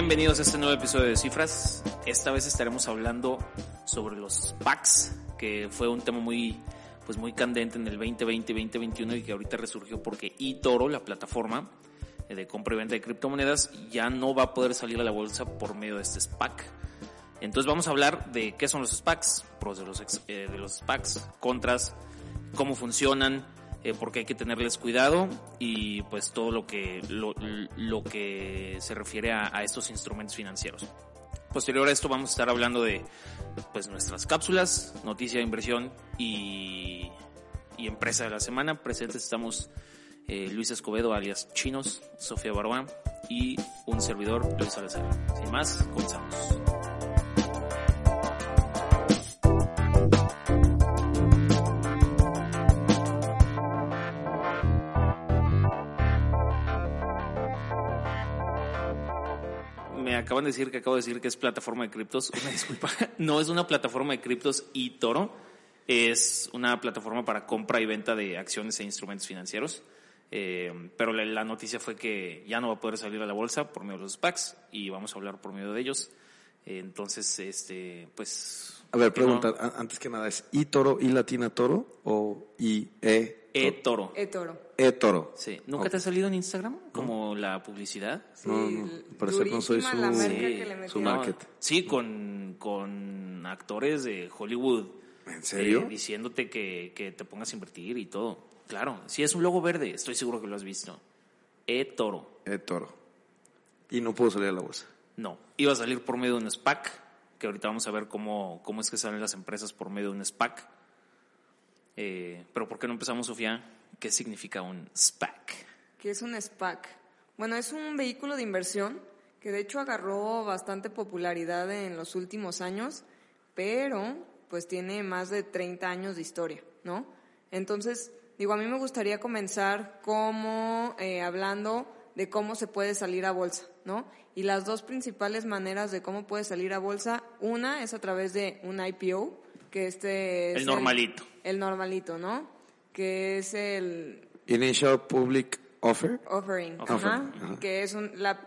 Bienvenidos a este nuevo episodio de Cifras. Esta vez estaremos hablando sobre los SPACs, que fue un tema muy, pues muy candente en el 2020 2021 y que ahorita resurgió porque eToro, la plataforma eh, de compra y venta de criptomonedas, ya no va a poder salir a la bolsa por medio de este SPAC. Entonces vamos a hablar de qué son los SPACs, pros de los, eh, de los SPACs, contras, cómo funcionan, eh, porque hay que tenerles cuidado y pues todo lo que, lo, que se refiere a, estos instrumentos financieros. Posterior a esto vamos a estar hablando de pues nuestras cápsulas, noticia de inversión y, empresa de la semana. Presentes estamos eh, Luis Escobedo alias Chinos, Sofía Barbán y un servidor Luis Salazar. Sin más, comenzamos. Acaban de decir que acabo de decir que es plataforma de criptos. Una disculpa. No es una plataforma de criptos y Toro. Es una plataforma para compra y venta de acciones e instrumentos financieros. Eh, pero la, la, noticia fue que ya no va a poder salir a la bolsa por medio de los SPACs y vamos a hablar por medio de ellos. Eh, entonces, este, pues. A ver, pregunta, no, antes que nada, ¿es I Toro, I Latina Toro o I E? E Toro. E Toro. E Toro. Sí. ¿Nunca okay. te ha salido en Instagram como ¿No? la publicidad? Sí, no, no, parece que no soy su, la marca sí, que le su market. Sí, con, con actores de Hollywood. ¿En serio? eh, diciéndote que, que te pongas a invertir y todo. Claro, si es un logo verde, estoy seguro que lo has visto. E Toro. E Toro. Y no puedo salir a la bolsa. No, iba a salir por medio de un SPAC, que ahorita vamos a ver cómo, cómo es que salen las empresas por medio de un SPAC. Eh, pero ¿por qué no empezamos, Sofía? ¿Qué significa un SPAC? ¿Qué es un SPAC? Bueno, es un vehículo de inversión que de hecho agarró bastante popularidad en los últimos años, pero pues tiene más de 30 años de historia, ¿no? Entonces, digo, a mí me gustaría comenzar como eh, hablando de cómo se puede salir a bolsa, ¿no? Y las dos principales maneras de cómo puede salir a bolsa, una es a través de un IPO, que este es El normalito. El, el normalito, ¿no? Que es el Initial Public Offer. offering, Offer, ajá, ajá. que es un- la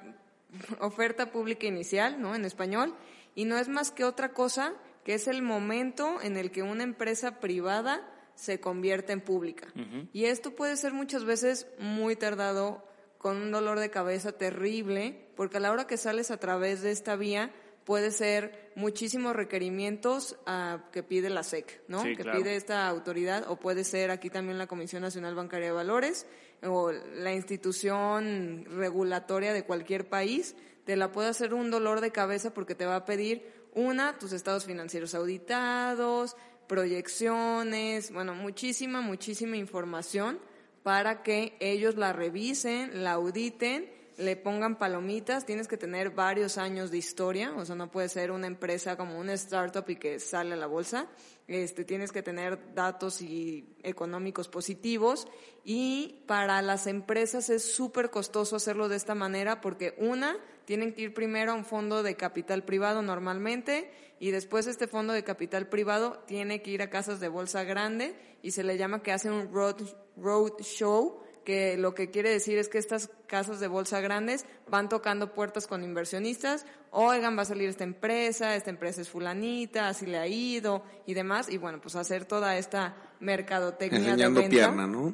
oferta pública inicial, ¿no? En español, y no es más que otra cosa que es el momento en el que una empresa privada se convierte en pública. Y esto puede ser muchas veces muy tardado, con un dolor de cabeza terrible, porque a la hora que sales a través de esta vía puede ser muchísimos requerimientos ah, que pide la SEC, ¿no? Sí, que claro. pide esta autoridad, o puede ser aquí también la Comisión Nacional Bancaria de Valores, o la institución regulatoria de cualquier país, te la puede hacer un dolor de cabeza porque te va a pedir, una, tus estados financieros auditados, proyecciones, bueno, muchísima, muchísima información para que ellos la revisen, la auditen, le pongan palomitas, tienes que tener varios años de historia, o sea, no puede ser una empresa como una startup y que sale a la bolsa, este, tienes que tener datos y económicos positivos. Y para las empresas es súper costoso hacerlo de esta manera porque una, tienen que ir primero a un fondo de capital privado normalmente y después este fondo de capital privado tiene que ir a casas de bolsa grande y se le llama que hacen un road, road show que lo que quiere decir es que estas casas de bolsa grandes van tocando puertas con inversionistas, oigan, va a salir esta empresa, esta empresa es fulanita, así le ha ido y demás, y bueno, pues hacer toda esta mercadotecnia Enseñando de venta. pierna, ¿no?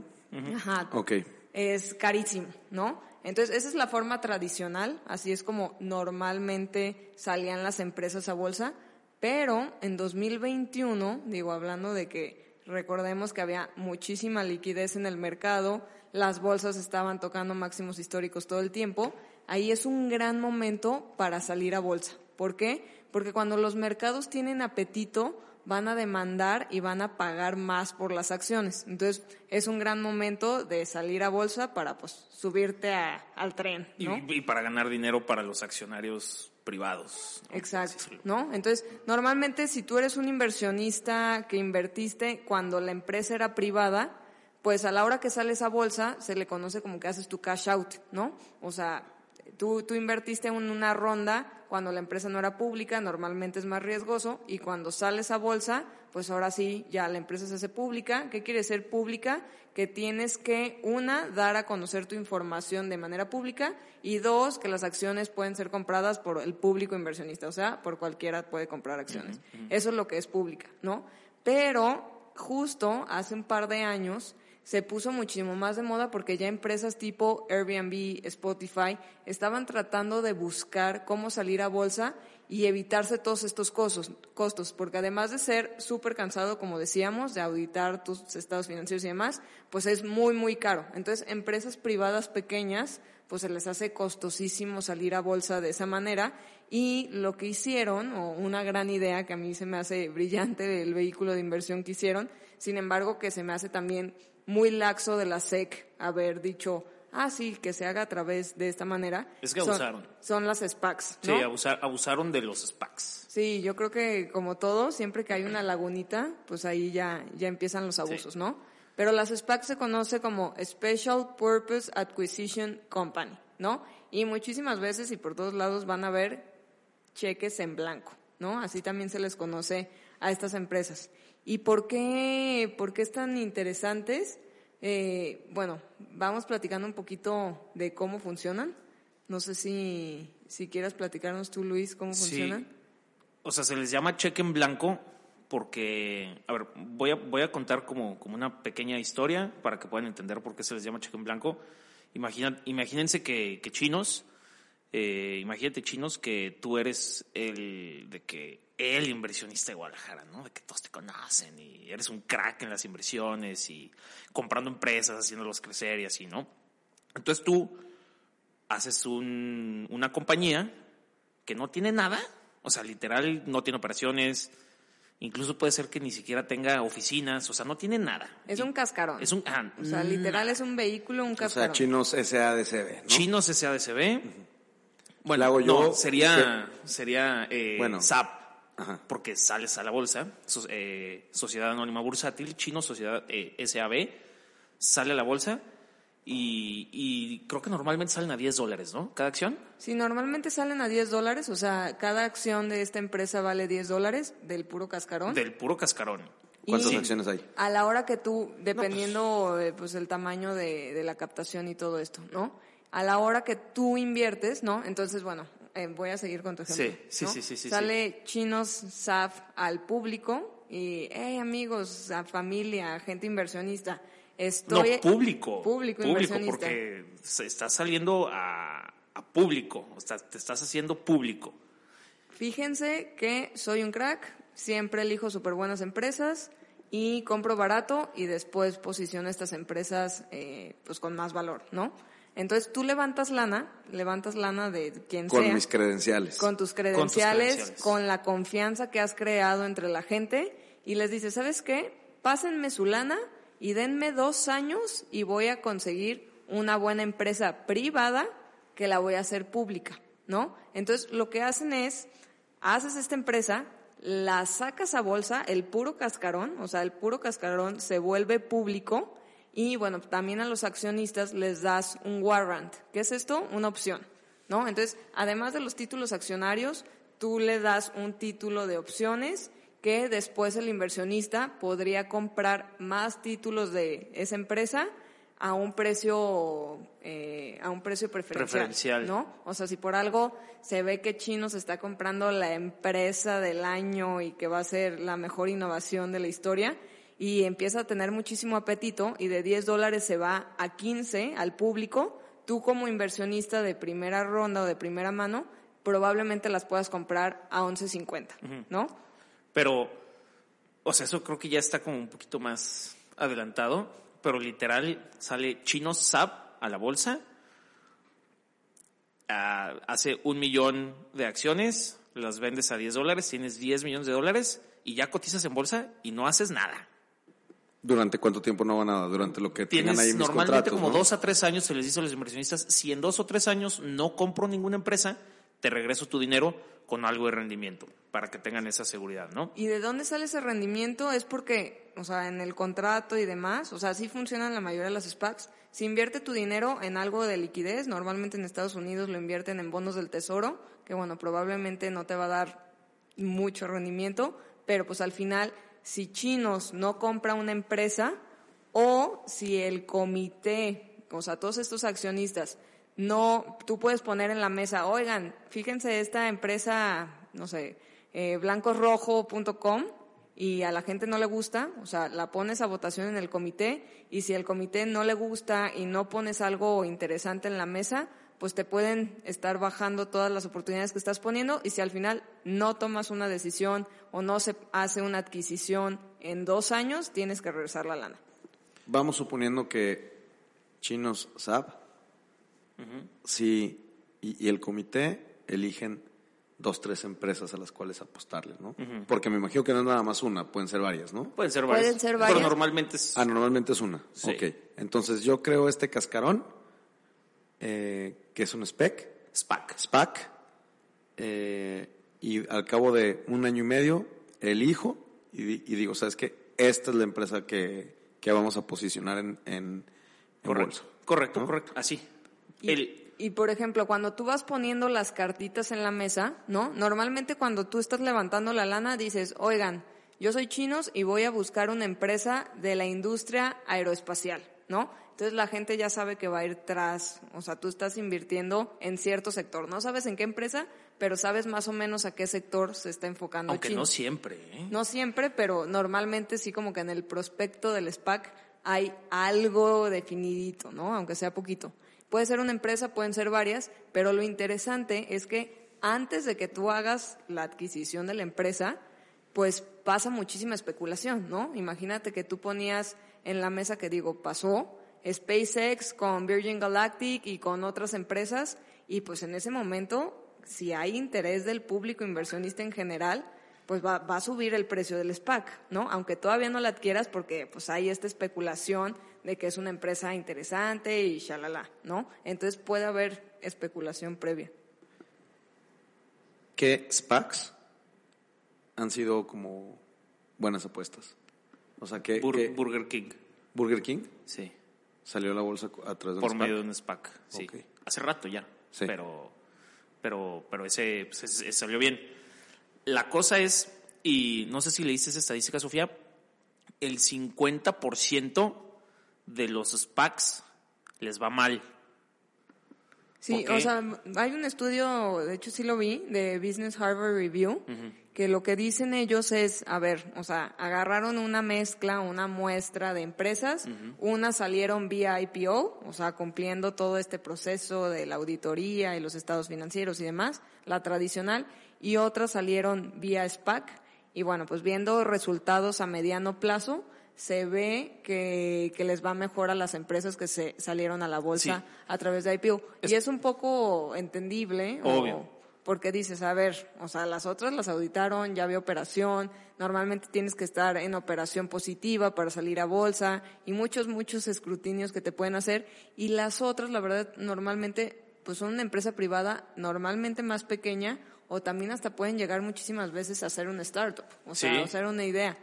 Ajá, Ok. es carísimo, ¿no? Entonces, esa es la forma tradicional, así es como normalmente salían las empresas a bolsa, pero en 2021, digo, hablando de que recordemos que había muchísima liquidez en el mercado, las bolsas estaban tocando máximos históricos todo el tiempo, ahí es un gran momento para salir a bolsa. ¿Por qué? Porque cuando los mercados tienen apetito, van a demandar y van a pagar más por las acciones. Entonces, es un gran momento de salir a bolsa para pues subirte a- al tren, Y, ¿no? y para ganar dinero para los accionarios privados. ¿no? Exacto. ¿no? Entonces, normalmente si tú eres un inversionista que invertiste cuando la empresa era privada, pues a la hora que sales a bolsa se le conoce como que haces tu cash out, ¿no? O sea, tú, tú invertiste en una ronda cuando la empresa no era pública, normalmente es más riesgoso, y cuando sales a bolsa, pues ahora sí, ya la empresa se hace pública. ¿Qué quiere ser pública? Que tienes que, una, dar a conocer tu información de manera pública, y dos, que las acciones pueden ser compradas por el público inversionista, o sea, por cualquiera puede comprar acciones. Eso es lo que es pública, ¿no? Pero justo hace un par de años se puso muchísimo más de moda porque ya empresas tipo Airbnb, Spotify, estaban tratando de buscar cómo salir a bolsa y evitarse todos estos costos, porque además de ser súper cansado, como decíamos, de auditar tus estados financieros y demás, pues es muy, muy caro. Entonces, empresas privadas pequeñas, pues se les hace costosísimo salir a bolsa de esa manera y lo que hicieron, o una gran idea que a mí se me hace brillante del vehículo de inversión que hicieron, sin embargo que se me hace también muy laxo de la SEC haber dicho, ah, sí, que se haga a través de esta manera. Es que abusaron. Son, las SPACs, Sí, ¿no? abusar- abusaron de los SPACs. Sí, yo creo que como todo, siempre que hay una lagunita, pues ahí ya, ya empiezan los abusos, ¿no? Pero las SPAC se conoce como Special Purpose Acquisition Company, ¿no? Y muchísimas veces y por todos lados van a ver cheques en blanco, ¿no? Así también se les conoce a estas empresas. ¿Y por qué, por qué están interesantes? Eh, bueno, vamos platicando un poquito de cómo funcionan. No sé si, si quieras platicarnos tú, Luis, cómo Sí. funcionan. O sea, se les llama cheque en blanco porque, a ver, voy a, voy a contar como, como una pequeña historia para que puedan entender por qué se les llama cheque en blanco. Imagina, imagínense que, que chinos, eh, imagínate chinos que tú eres el, de que el inversionista de Guadalajara, ¿no? De que todos te conocen y eres un crack en las inversiones y comprando empresas, haciéndolos crecer y así, ¿no? Entonces tú haces un- una compañía que no tiene nada, o sea, literal no tiene operaciones, incluso puede ser que ni siquiera tenga oficinas, o sea, no tiene nada. Es Y- un cascarón. Es un ah, O sea, literal es un vehículo, un O sea, cascarón. chinos SADCB, ¿no? chinos SADCB. Le hago yo- no, sería sería eh, Bueno. SAP. Ajá. Porque sales a la bolsa, so- eh, Sociedad Anónima Bursátil, chino, Sociedad eh, SAB, sale a la bolsa y, y creo que normalmente salen a 10 dólares, ¿no? Cada acción. Sí, normalmente salen a 10 dólares, o sea, cada acción de esta empresa vale 10 dólares del puro cascarón. Del puro cascarón. ¿Cuántas Y- acciones hay? A la hora que tú, dependiendo eh, pues el tamaño de, de la captación y todo esto, ¿no? A la hora que tú inviertes, ¿no? Entonces, bueno, eh, voy a seguir con tu ejemplo. Sí, sí, ¿no? sí, sí, sí, Sale chinos SAF al público y, hey amigos, a familia, gente inversionista, estoy... no, público. Público, Público, porque se está saliendo a, a público. O sea, te estás haciendo público. Fíjense que soy un crack, siempre elijo súper buenas empresas y compro barato y después posiciono estas empresas eh, pues con más valor, ¿no? Entonces tú levantas lana, levantas lana de quien Con sea. mis credenciales. con tus credenciales, credenciales. con la confianza que has creado entre la gente y les dices, ¿sabes qué? Pásenme su lana y denme dos años y voy a conseguir una buena empresa privada que la voy a hacer pública, ¿no? Entonces lo que hacen es, haces esta empresa, la sacas a bolsa, el puro cascarón, o sea, el puro cascarón se vuelve público y bueno, también a los accionistas les das un warrant. ¿Qué es esto? Una opción. ¿no? Entonces, además de los títulos accionarios, tú le das un título de opciones que después el inversionista podría comprar más títulos de esa empresa a un precio eh, a un precio preferencial, Preferencial. ¿no? O sea, si por algo se ve que Chino se está comprando la empresa del año y que va a ser la mejor innovación de la historia y empieza a tener muchísimo apetito y de 10 dólares se va a 15 al público, tú como inversionista de primera ronda o de primera mano, probablemente las puedas comprar a 11.50, ¿no? Pero, o sea, eso creo que ya está como un poquito más adelantado, pero literal sale Chino SAP a la bolsa ah, hace un millón de acciones, las vendes a 10 dólares, tienes 10 millones de dólares y ya cotizas en bolsa y no haces nada. ¿Durante cuánto tiempo no va nada? Durante lo que tengan Tienes ahí mis normalmente contratos, como ¿no? dos a tres años, se les dice a los inversionistas, si en dos o tres años no compro ninguna empresa, te regreso tu dinero con algo de rendimiento, para que tengan esa seguridad, ¿no? ¿Y de dónde sale ese rendimiento? Es porque, o sea, en el contrato y demás, o sea, así funcionan la mayoría de las SPACs. Si invierte tu dinero en algo de liquidez, normalmente en Estados Unidos lo invierten en bonos del tesoro, que bueno, probablemente no te va a dar mucho rendimiento, pero pues al final, si Chinos no compra una empresa o si el comité, o sea, todos estos accionistas, no, tú puedes poner en la mesa, oigan, fíjense esta empresa, no sé, eh, blancosrojo.com y a la gente no le gusta, o sea, la pones a votación en el comité y si el comité no le gusta y no pones algo interesante en la mesa, pues te pueden estar bajando todas las oportunidades que estás poniendo y si al final no tomas una decisión o no se hace una adquisición en dos años, tienes que regresar la lana. Vamos suponiendo que chinos SAP, sí, y, y el comité eligen dos, tres empresas a las cuales apostarle, ¿no? Porque me imagino que no es nada más una, pueden ser varias, ¿no? Pueden ser Pueden varias. ser Pero varias. normalmente es... Ah, normalmente es una. Sí. Ok. Entonces yo creo este cascarón, eh, que es un spec, SPAC. SPAC, eh, y al cabo de un año y medio elijo y, di- y digo, ¿sabes qué? Esta es la empresa que, que vamos a posicionar en, en, en Correcto, bolsa. correcto, ¿no? correcto. Así. Y, El, y, por ejemplo, cuando tú vas poniendo las cartitas en la mesa, ¿no? Normalmente cuando tú estás levantando la lana dices, oigan, yo soy chinos y voy a buscar una empresa de la industria aeroespacial, ¿no? Entonces la gente ya sabe que va a ir tras, o sea, tú estás invirtiendo en cierto sector. No sabes en qué empresa, pero sabes más o menos a qué sector se está enfocando aunque China. no siempre, ¿eh? No siempre, pero normalmente sí como que en el prospecto del SPAC hay algo definidito, ¿no? Aunque sea poquito. Puede ser una empresa, pueden ser varias, pero lo interesante es que antes de que tú hagas la adquisición de la empresa, pues pasa muchísima especulación, ¿no? Imagínate que tú ponías en la mesa que digo, pasó SpaceX con Virgin Galactic y con otras empresas y pues en ese momento, si hay interés del público inversionista en general, pues va, va a subir el precio del SPAC, ¿no? Aunque todavía no la adquieras porque pues hay esta especulación de que es una empresa interesante y shalala, ¿no? Entonces puede haber especulación previa. ¿Qué SPACs han sido como buenas apuestas? O sea, que Bur- Burger King, Burger King sí. salió la bolsa a través de un Por SPAC. medio de un SPAC, sí. Hace rato ya. Sí. Pero, pero, pero ese, pues, ese- ese salió bien. La cosa es, y no sé si leíste esa estadística, Sofía, el 50% de los SPACs les va mal. Sí, ¿Por o sea, hay un estudio, de hecho sí lo vi, de Business Harvard Review, que lo que dicen ellos es, a ver, o sea, agarraron una mezcla, una muestra de empresas, unas salieron vía IPO, o sea, cumpliendo todo este proceso de la auditoría y los estados financieros y demás, la tradicional, y otras salieron vía SPAC, y bueno, pues viendo resultados a mediano plazo, se ve que, que les va mejor a las empresas que se salieron a la bolsa Sí. a través de IPO. Es- y es un poco entendible. o- Obvio. Porque dices, a ver, o sea, las otras las auditaron, ya había operación, normalmente tienes que estar en operación positiva para salir a bolsa y muchos, muchos escrutinios que te pueden hacer. Y las otras, la verdad, normalmente, pues son una empresa privada, normalmente más pequeña, o también hasta pueden llegar muchísimas veces a ser una startup, o sea, Sí. a ser una idea.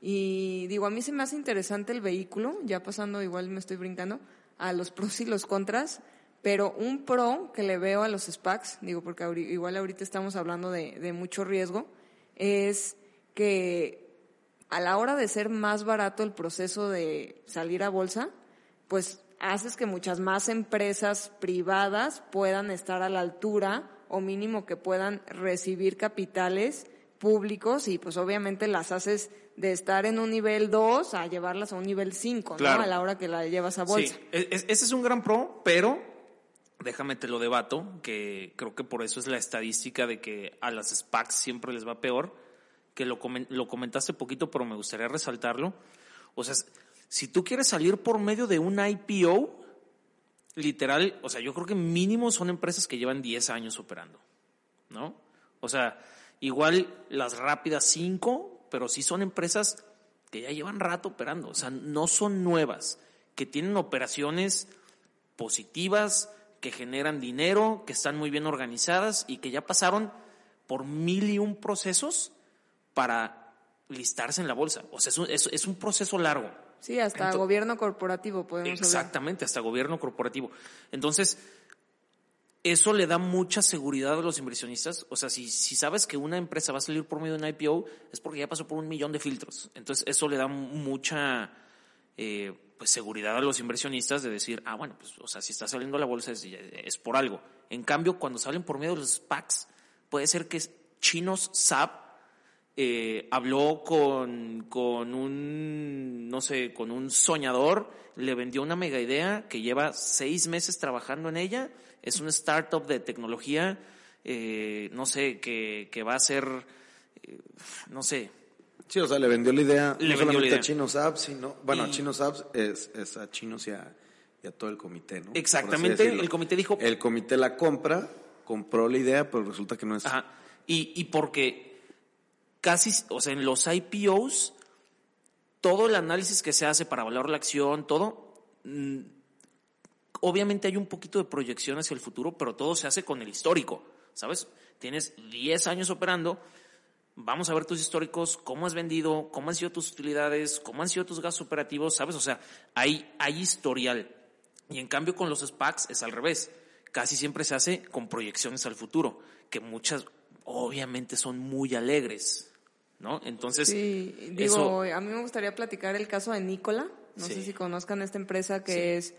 Y digo, a mí se me hace interesante el vehículo, ya pasando, igual me estoy brincando, a los pros y los contras, pero un pro que le veo a los SPACs, digo, porque igual ahorita estamos hablando de, de mucho riesgo, es que a la hora de ser más barato el proceso de salir a bolsa, pues haces que muchas más empresas privadas puedan estar a la altura o mínimo que puedan recibir capitales públicos y pues obviamente las haces de estar en un nivel 2 a llevarlas a un nivel 5, Claro. ¿no? A la hora que la llevas a bolsa. Sí, e- es- ese es un gran pro, pero déjame te lo debato, que creo que por eso es la estadística de que a las SPACs siempre les va peor, que lo, lo comentaste poquito, pero me gustaría resaltarlo. O sea, si tú quieres salir por medio de un IPO, literal, o sea, yo creo que mínimo son empresas que llevan 10 años operando, ¿no? O sea, igual las rápidas 5, pero sí son empresas que ya llevan rato operando, o sea, no son nuevas, que tienen operaciones positivas, que generan dinero, que están muy bien organizadas y que ya pasaron por mil y un procesos para listarse en la bolsa. O sea, es un, es, es un proceso largo. Sí, hasta gobierno corporativo podemos hablar. Exactamente, hasta gobierno corporativo. Entonces, eso le da mucha seguridad a los inversionistas. O sea, si, si sabes que una empresa va a salir por medio de un IPO, es porque ya pasó por un millón de filtros. Entonces, eso le da mucha eh, pues, seguridad a los inversionistas de decir, ah, bueno, pues, o sea, si está saliendo la bolsa es, es por algo. En cambio, cuando salen por medio de los SPACs, puede ser que chinos SAP eh, habló con, con un, no sé, con un soñador, le vendió una mega idea que lleva seis meses trabajando en ella, es una startup de tecnología, eh, no sé, que, que va a ser, eh, no sé, Sí, o sea, le vendió la idea Le no solamente idea. a Chinos Apps, sino, bueno, Y- a Chinos Apps es, es a Chinos y a, y a todo el comité, ¿no? Exactamente, el comité dijo- El comité la compra, compró la idea, pero resulta que no es... Ajá. Y, y porque casi, o sea, en los IPOs, todo el análisis que se hace para valorar la acción, todo, mm, obviamente hay un poquito de proyección hacia el futuro, pero todo se hace con el histórico, ¿sabes? Tienes 10 años operando, vamos a ver tus históricos, cómo has vendido, cómo han sido tus utilidades, cómo han sido tus gastos operativos, ¿sabes? O sea, hay, hay historial. Y en cambio con los SPACs es al revés. Casi siempre se hace con proyecciones al futuro, que muchas obviamente son muy alegres, ¿no? Entonces, Sí, digo, a mí me gustaría platicar el caso de Nicola. No Sí. sé si conozcan esta empresa que Sí. es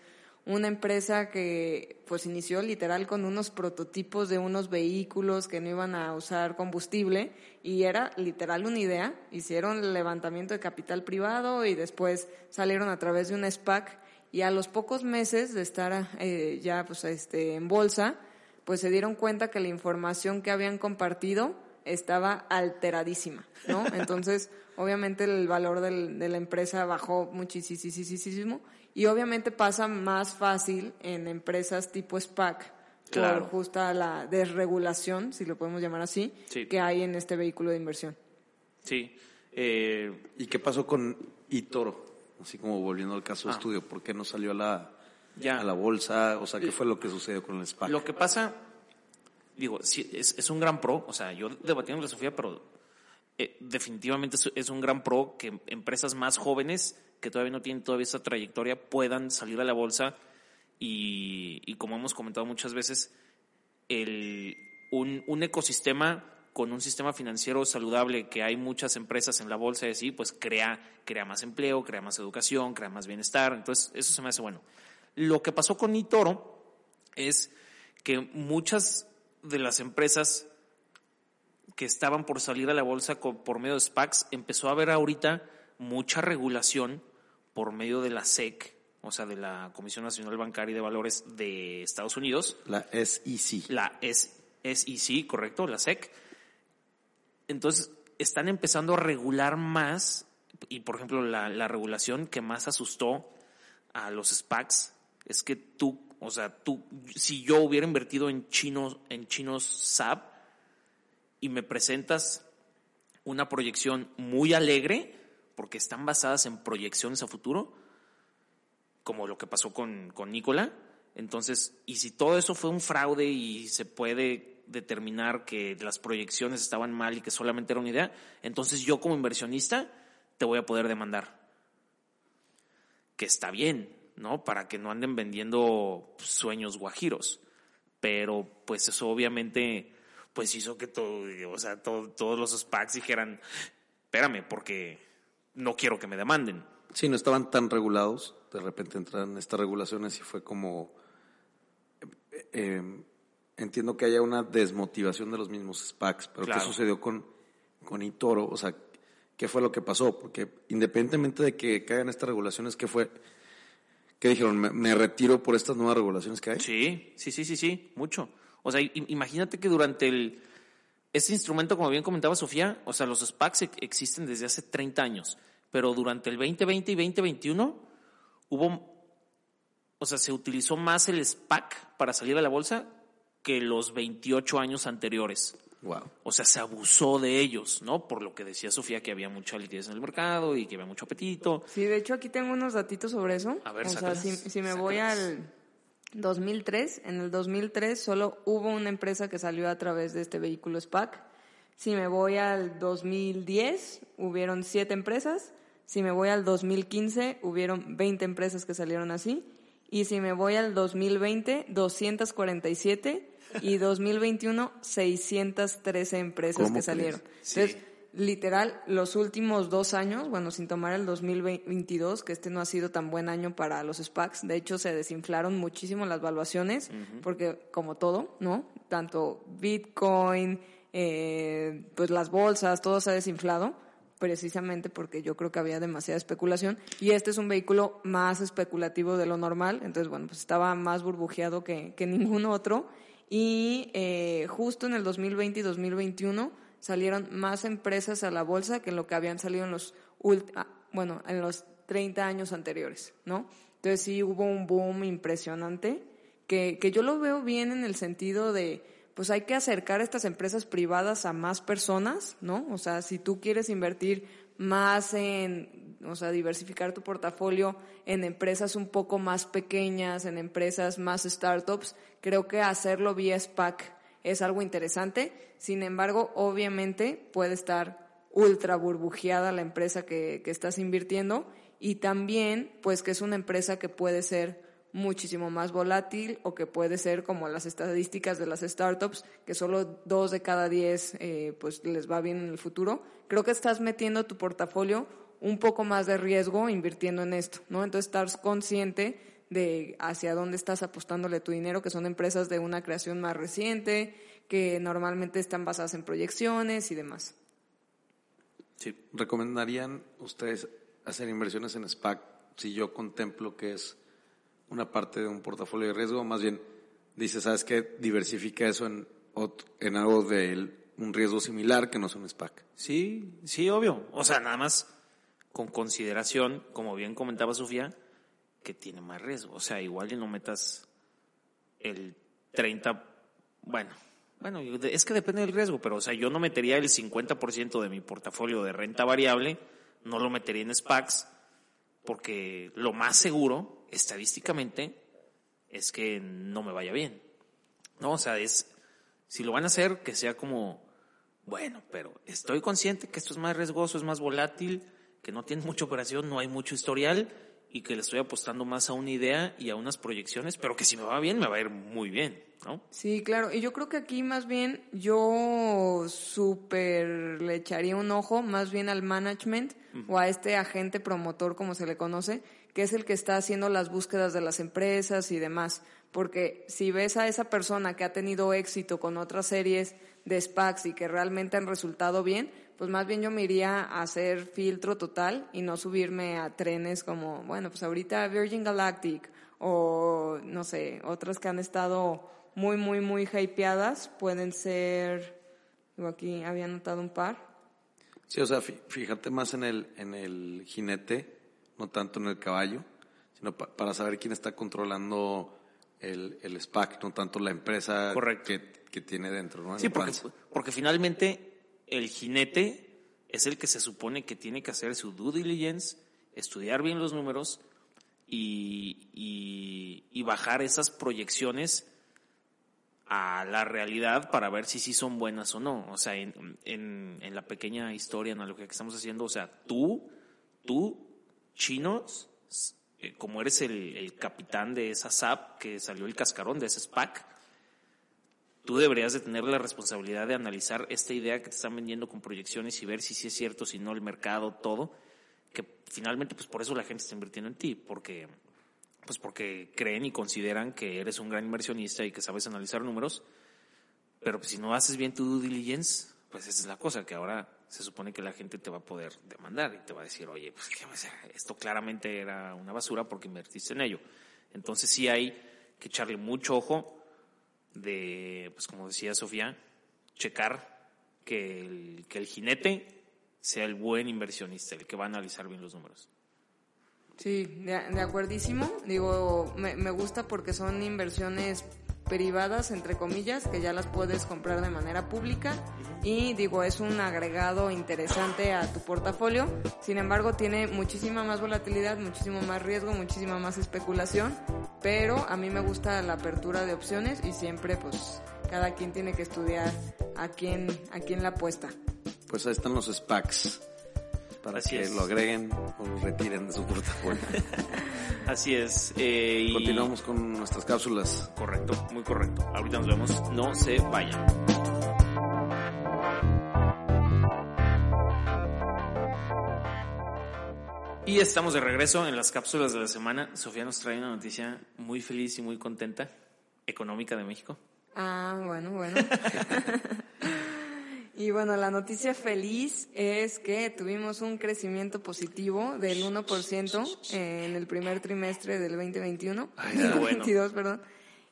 una empresa que pues inició literal con unos prototipos de unos vehículos que no iban a usar combustible y era literal una idea. Hicieron levantamiento de capital privado y después salieron a través de un SPAC y a los pocos meses de estar eh, ya pues este en bolsa, pues se dieron cuenta que la información que habían compartido estaba alteradísima, ¿no? Entonces, obviamente el valor del- de la empresa bajó muchísimo y obviamente pasa más fácil en empresas tipo SPAC Claro. por justa la desregulación, si lo podemos llamar así, Sí. que hay en este vehículo de inversión. sí. eh, ¿Y qué pasó con eToro? Así como volviendo al caso de Ah. estudio, ¿por qué no salió a la, Ya. a la bolsa? O sea, ¿qué fue lo que sucedió con el SPAC? Lo que pasa, digo, sí, es, es un gran pro, o sea, yo debatiendo con Sofía, pero eh, definitivamente es, es un gran pro que empresas más jóvenes que todavía no tienen todavía esa trayectoria puedan salir a la bolsa y, como hemos comentado muchas veces, el, un, un ecosistema con un sistema financiero saludable que hay muchas empresas en la bolsa y pues crea, crea más empleo, crea más educación, crea más bienestar. Entonces, eso se me hace bueno. Lo que pasó con Itoro es que muchas de las empresas que estaban por salir a la bolsa por medio de SPACs, empezó a haber ahorita mucha regulación por medio de la SEC, o sea, de la Comisión Nacional Bancaria y de Valores de Estados Unidos, La SEC. la SEC, correcto, la SEC. Entonces, están empezando a regular más, y por ejemplo, la, la regulación que más asustó a los SPACs es que tú, o sea, tú, si yo hubiera invertido en chinos, en chinos SAP y me presentas una proyección muy alegre, porque están basadas en proyecciones a futuro, como lo que pasó con, con Nicola. Entonces, y si todo eso fue un fraude y se puede determinar que las proyecciones estaban mal y que solamente era una idea, entonces yo como inversionista te voy a poder demandar. Que está bien, ¿no? Para que no anden vendiendo sueños guajiros. Pero pues eso obviamente pues hizo que todo, o sea, todo- todos los SPACs dijeran, espérame, porque no quiero que me demanden. Sí, no estaban tan regulados. De repente entraron estas regulaciones y fue como. eh, eh, entiendo que haya una desmotivación de los mismos SPACs, pero Claro. ¿qué sucedió con, con eToro? O sea, ¿qué fue lo que pasó? Porque independientemente de que caigan estas regulaciones, ¿qué fue? ¿Qué dijeron? ¿Me, me retiro por estas nuevas regulaciones que hay? Sí, sí, sí, sí, sí, mucho. O sea, imagínate que durante el... Este instrumento, como bien comentaba Sofía, o sea, los SPACs ex- existen desde hace 30 años, pero durante el 2020 y 2021 hubo... O sea, se utilizó más el SPAC para salir a la bolsa que los 28 años anteriores. Wow. O sea, se abusó de ellos, ¿no? Por lo que decía Sofía, que había mucha liquidez en el mercado y que había mucho apetito. Sí, de hecho aquí tengo unos datitos sobre eso. A ver, o sea, si, si me voy al 2003, en el 2003 solo hubo una empresa que salió a través de este vehículo SPAC. Si me voy al 2010, hubieron siete empresas. Si me voy al 2015, hubieron 20 empresas que salieron así. Y si me voy al 2020, 247. Y 2021, 613 empresas ¿Cómo que salieron. Sí. Literal, los últimos dos años, bueno, sin tomar el 2022, que este no ha sido tan buen año para los SPACs, de hecho se desinflaron muchísimo las valuaciones, porque como todo, ¿no? Tanto Bitcoin, eh, pues las bolsas, todo se ha desinflado, precisamente porque yo creo que había demasiada especulación, y este es un vehículo más especulativo de lo normal, entonces, bueno, pues estaba más burbujeado que, que ningún otro, y eh, justo en el 2020 y 2021 salieron más empresas a la bolsa que lo que habían salido en los ah, bueno, en los 30 años anteriores, ¿no? Entonces sí hubo un boom impresionante que, que yo lo veo bien en el sentido de pues hay que acercar estas empresas privadas a más personas, ¿no? O sea, si tú quieres invertir más en, o sea, diversificar tu portafolio en empresas un poco más pequeñas, en empresas más startups, creo que hacerlo vía SPAC es algo interesante. Sin embargo, obviamente puede estar ultra burbujeada la empresa que, que estás invirtiendo y también, pues, que es una empresa que puede ser muchísimo más volátil o que puede ser como las estadísticas de las startups, que solo dos de cada diez eh, pues les va bien en el futuro. Creo que estás metiendo tu portafolio un poco más de riesgo invirtiendo en esto, ¿no? Entonces estar consciente de hacia dónde estás apostándole tu dinero, que son empresas de una creación más reciente, que normalmente están basadas en proyecciones y demás. Sí. ¿Recomendarían ustedes hacer inversiones en SPAC si yo contemplo que es una parte de un portafolio de riesgo? Más bien, dice, ¿sabes qué? Diversifica eso en, en algo de un riesgo similar que no es un SPAC. Sí, sí, obvio. O sea, nada más con consideración, como bien comentaba Sofía, que tiene más riesgo. O sea, igual y no metas el 30, bueno, bueno, es que depende del riesgo, pero o sea, yo no metería el 50% de mi portafolio de renta variable, no lo metería en SPACs, porque lo más seguro, estadísticamente, es que no me vaya bien. No, o sea, es, si lo van a hacer, que sea como, bueno, pero estoy consciente que esto es más riesgoso, es más volátil, que no tiene mucha operación, no hay mucho historial y que le estoy apostando más a una idea y a unas proyecciones, pero que si me va bien, me va a ir muy bien, ¿no? Sí, claro. Y yo creo que aquí más bien yo súper le echaría un ojo más bien al management o a este agente promotor, como se le conoce, que es el que está haciendo las búsquedas de las empresas y demás. Porque si ves a esa persona que ha tenido éxito con otras series de SPACs y que realmente han resultado bien, pues más bien yo me iría a hacer filtro total y no subirme a trenes como, bueno, pues ahorita Virgin Galactic o no sé, otras que han estado muy, muy, muy hypeadas pueden ser, digo aquí había anotado un par. Sí, o sea, fí- fíjate más en el, en el jinete, no tanto en el caballo, sino pa- para saber quién está controlando el, el SPAC, no tanto la empresa. Que, que tiene dentro, ¿no? Sí, porque, porque finalmente el jinete es el que se supone que tiene que hacer su due diligence, estudiar bien los números y, y- y bajar esas proyecciones a la realidad para ver si sí son buenas o no. O sea, en, en, en la pequeña historia, analogía que estamos haciendo, o sea, tú, tú, chinos, eh, como eres el, el capitán de esa SAP que salió el cascarón de ese SPAC, tú deberías de tener la responsabilidad de analizar esta idea que te están vendiendo con proyecciones y ver si sí es cierto, si no, el mercado, todo, que finalmente pues por eso la gente está invirtiendo en ti, porque pues porque creen y consideran que eres un gran inversionista y que sabes analizar números, pero pues si no haces bien tu due diligence, pues esa es la cosa, que ahora se supone que la gente te va a poder demandar y te va a decir, oye, pues esto claramente era una basura porque invertiste en ello. Entonces sí hay que echarle mucho ojo de, pues como decía Sofía, checar que el, que el jinete sea el buen inversionista, el que va a analizar bien los números. Sí, de, de acuerdísimo. Digo, me gusta porque son inversiones privadas, entre comillas, que ya las puedes comprar de manera pública y digo, es un agregado interesante a tu portafolio. Sin embargo, tiene muchísima más volatilidad, muchísimo más riesgo, muchísima más especulación, pero a mí me gusta la apertura de opciones y siempre pues cada quien tiene que estudiar a quién, a quién la apuesta. Pues ahí están los SPACs para Así que es. lo agreguen o lo retiren de su portafolio. Así es. eh, y- Continuamos con nuestras cápsulas. Correcto, muy correcto. Ahorita nos vemos. No se vayan. Y estamos de regreso en las cápsulas de la semana. Sofía nos trae una noticia muy feliz y muy contenta, económica de México. Ah, bueno, bueno. y bueno, la noticia feliz es que tuvimos un crecimiento positivo del 1% en el primer trimestre del 2021. Ay, del qué bueno. 22, perdón.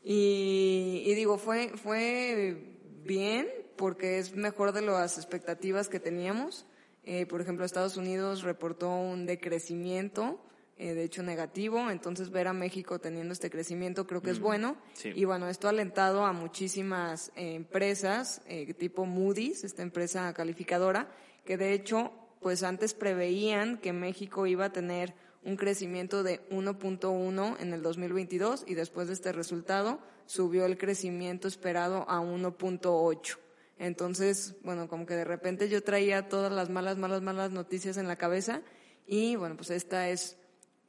Y, y digo, fue, fue bien porque es mejor de las expectativas que teníamos. Eh, por ejemplo, Estados Unidos reportó un decrecimiento, eh, de hecho negativo, entonces ver a México teniendo este crecimiento creo que es bueno. sí. Y bueno, esto ha alentado a muchísimas eh, empresas, eh, tipo Moody's, esta empresa calificadora, que de hecho, pues antes preveían que México iba a tener un crecimiento de 1.1 en el 2022 y después de este resultado subió el crecimiento esperado a 1.8. Entonces, bueno, como que de repente yo traía todas las malas, malas, malas noticias en la cabeza y bueno, pues esta es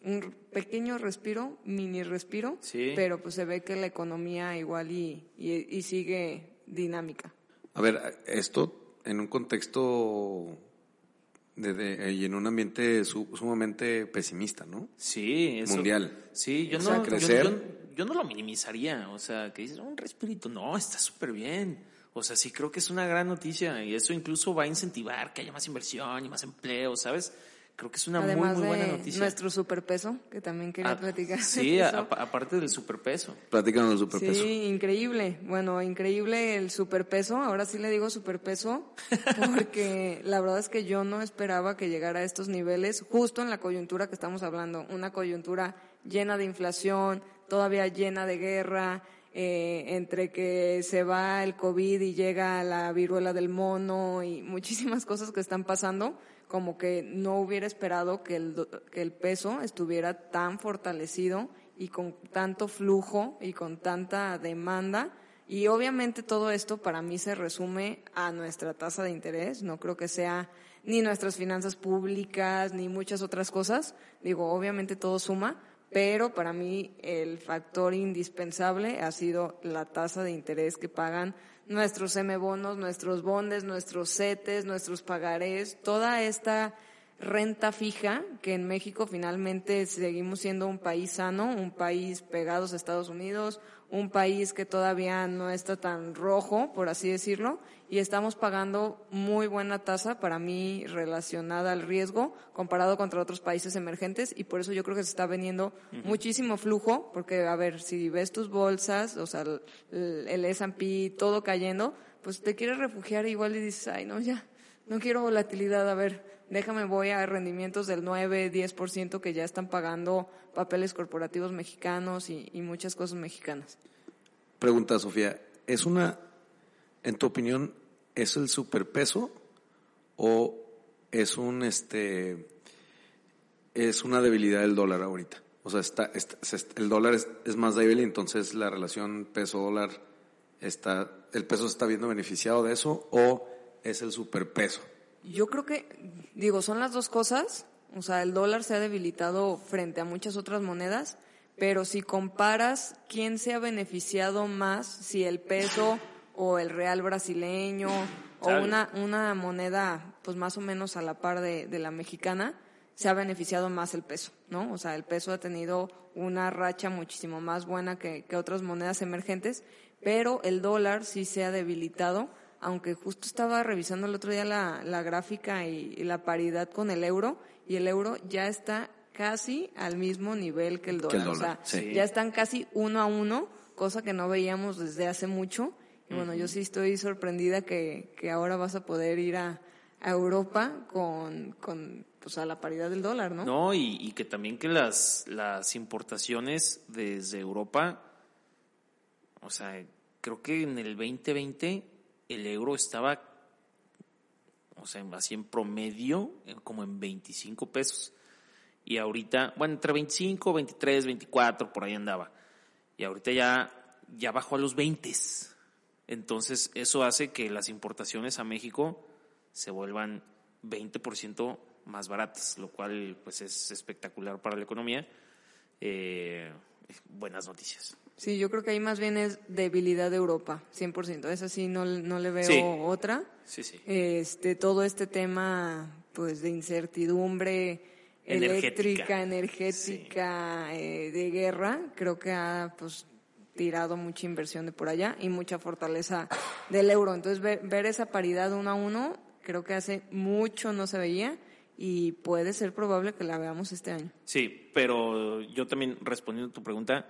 un pequeño respiro, mini respiro, Sí. pero pues se ve que la economía igual y, y, y sigue dinámica. A ver, esto en un contexto de, de- y en un ambiente su- sumamente pesimista, ¿no? Sí, eso- Mundial. Sí, yo O no, yo- crecer. Yo, yo no lo minimizaría, o sea, que dices, un respirito, no, está súper bien. O sea, sí creo que es una gran noticia y eso incluso va a incentivar que haya más inversión y más empleo, ¿sabes? Creo que es una Además muy, muy buena de noticia. nuestro superpeso, que también quería Ah, platicar. Sí, a- aparte del superpeso. Platícanos del superpeso. Sí, increíble. Bueno, increíble el superpeso. Ahora sí le digo superpeso porque la verdad es que yo no esperaba que llegara a estos niveles justo en la coyuntura que estamos hablando. Una coyuntura llena de inflación, todavía llena de guerra, eh, entre que se va el COVID y llega la viruela del mono y muchísimas cosas que están pasando, como que no hubiera esperado que el, que el peso estuviera tan fortalecido y con tanto flujo y con tanta demanda. Y obviamente todo esto para mí se resume a nuestra tasa de interés. No creo que sea ni nuestras finanzas públicas ni muchas otras cosas. Digo, obviamente todo suma, pero para mí el factor indispensable ha sido la tasa de interés que pagan nuestros M bonos, nuestros bondes, nuestros CETES, nuestros pagarés, toda esta renta fija, que en México finalmente seguimos siendo un país sano, un país pegados a Estados Unidos, un país que todavía no está tan rojo, por así decirlo, y estamos pagando muy buena tasa para mí relacionada al riesgo comparado contra otros países emergentes y por eso yo creo que se está veniendo muchísimo flujo, porque a ver, si ves tus bolsas, o sea, el, el S&P, todo cayendo, pues te quieres refugiar igual y dices, ay no, ya, no quiero volatilidad, a ver, déjame voy a rendimientos del 9, 10% que ya están pagando papeles corporativos mexicanos y, y muchas cosas mexicanas. Pregunta, Sofía, ¿es una, en tu opinión, es el superpeso o es un, este, es una debilidad del dólar ahorita? O sea, está, el dólar es, es más débil y entonces la relación peso-dólar está, el peso se está viendo beneficiado de eso o es el superpeso? Yo creo que, digo, son las dos cosas. O sea, el dólar se ha debilitado frente a muchas otras monedas, pero si comparas quién se ha beneficiado más, si el peso o el real brasileño o una, una moneda pues más o menos a la par de, de la mexicana, se ha beneficiado más el peso, ¿no? O sea, el peso ha tenido una racha muchísimo más buena que, que otras monedas emergentes, pero el dólar sí se ha debilitado, aunque justo estaba revisando el otro día la, la gráfica y, y la paridad con el euro, y el euro ya está casi al mismo nivel que el dólar. Que el o sea, sí. ya están casi uno a uno, cosa que no veíamos desde hace mucho. Y bueno, yo sí estoy sorprendida que, que ahora vas a poder ir a, a Europa con, con pues a la paridad del dólar, ¿no? No, y, y que también que las, las importaciones desde Europa, o sea, creo que en el 2020 el euro estaba, o sea, así en promedio, eh, como en 25 pesos. Y ahorita, bueno, entre 25, 23, 24, por ahí andaba. Y ahorita ya, ya bajó a los 20. Entonces, eso hace que las importaciones a México se vuelvan 20% más baratas, lo cual pues es espectacular para la economía. Eh, buenas noticias. Sí, yo creo que ahí más bien es debilidad de Europa, 100%. Esa sí no, no le veo Sí. otra. Sí, sí. Este, todo este tema pues de incertidumbre Energética. eléctrica, energética, eh, de guerra, creo que ha pues tirado mucha inversión de por allá y mucha fortaleza del euro. Entonces ver, ver esa paridad uno a uno, creo que hace mucho no se veía y puede ser probable que la veamos este año. Sí, pero yo también respondiendo a tu pregunta,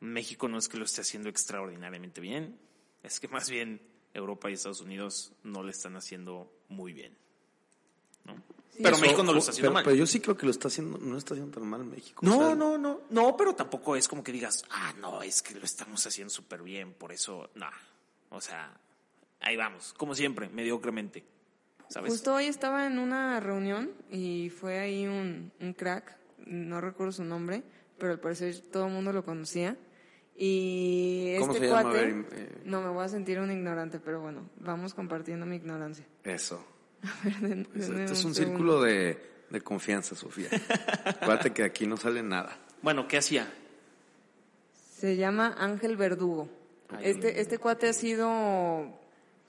México no es que lo esté haciendo extraordinariamente bien, es que más bien Europa y Estados Unidos no le están haciendo muy bien. ¿no? Pero Eso, México no lo está haciendo pero, mal. Pero yo sí creo que lo está haciendo, no lo está haciendo tan mal México. No, O sea, no, no, no, pero tampoco es como que digas, ah, no, es que lo estamos haciendo súper bien, por eso, no. O sea, ahí vamos, como siempre, mediocremente. ¿Sabes? Justo hoy estaba en una reunión y fue ahí un, un crack, no recuerdo su nombre, pero al parecer todo el mundo lo conocía. Y ¿Cómo este se llama? cuate, ver, eh. no me voy a sentir un ignorante, pero bueno, vamos compartiendo mi ignorancia. Eso. A ver, Esto es un segundo. círculo de, de confianza, Sofía. Acuérdate que aquí no sale nada. Bueno, ¿qué hacía? Se llama Ángel Verdugo. Este, este cuate ha sido, o